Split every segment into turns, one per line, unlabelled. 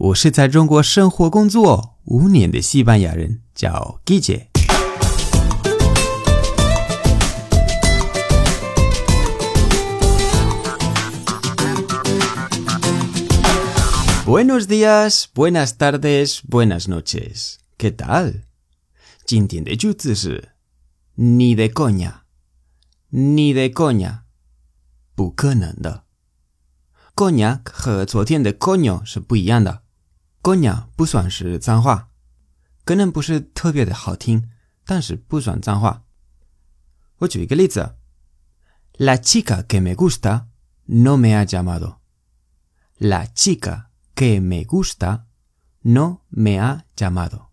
我是在中国生活工作五年的西班牙人，叫 Guille。Buenos días, buenas tardes, buenas noches. ¿Qué tal? 今天的句子是 ni de coña, ni de coña，不可能的。coña 和昨天的 coño 是不一样的。 Coña 不算是脏话，可能不是特别的好听，但是不算脏话。我举一个例子：La chica que me gusta no me ha llamado. La chica que me gusta no me ha llamado.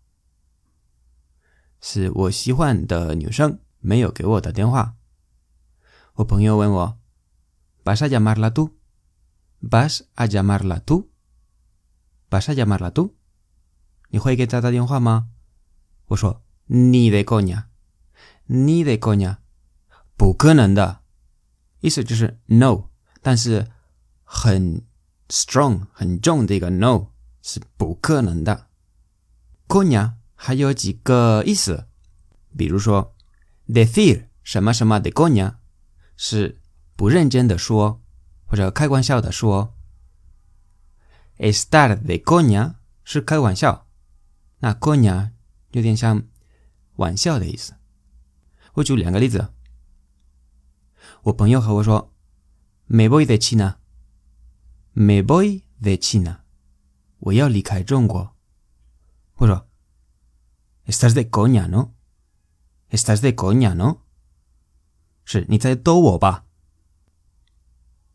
是我喜欢的女生没有给我打电话。我朋友问我：“¿Vas a llamarla tú? ¿Vas a llamarla tú? ¿Vas a llamarla tú? 你会给他打电话吗？”我说：“Ni de coña, ni de coña，不可能的。”意思就是 no，但是很 strong 很重的一个 no 是不可能的。c o 还有几个意思，比如说，decir 什么什么的 coña 是不认真的说或者开玩笑的说，estar de coña 是开玩笑，那 coña 有点像玩笑的意思。我举两个例子，我朋友和我说，me voy de China，me voy de China，我要离开中国。我说。Estás de coña, ¿no? Estás de coña, ¿no? 是你在逗我吧？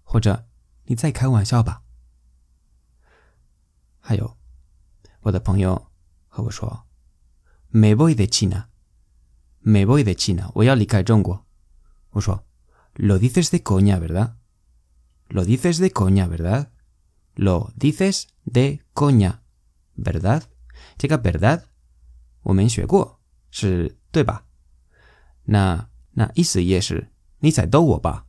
或者你在开玩笑吧？还有，我的朋友和我说，Me voy de China, me voy de China，我要离开中国。我说，Lo dices de coña, ¿verdad? Lo dices de coña, ¿verdad? Lo dices de coña, ¿verdad? 这个 verdad 我们学过，是对吧？那那意思也是你在逗我吧？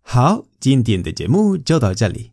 好，今天的节目就到这里。